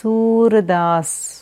Surdas.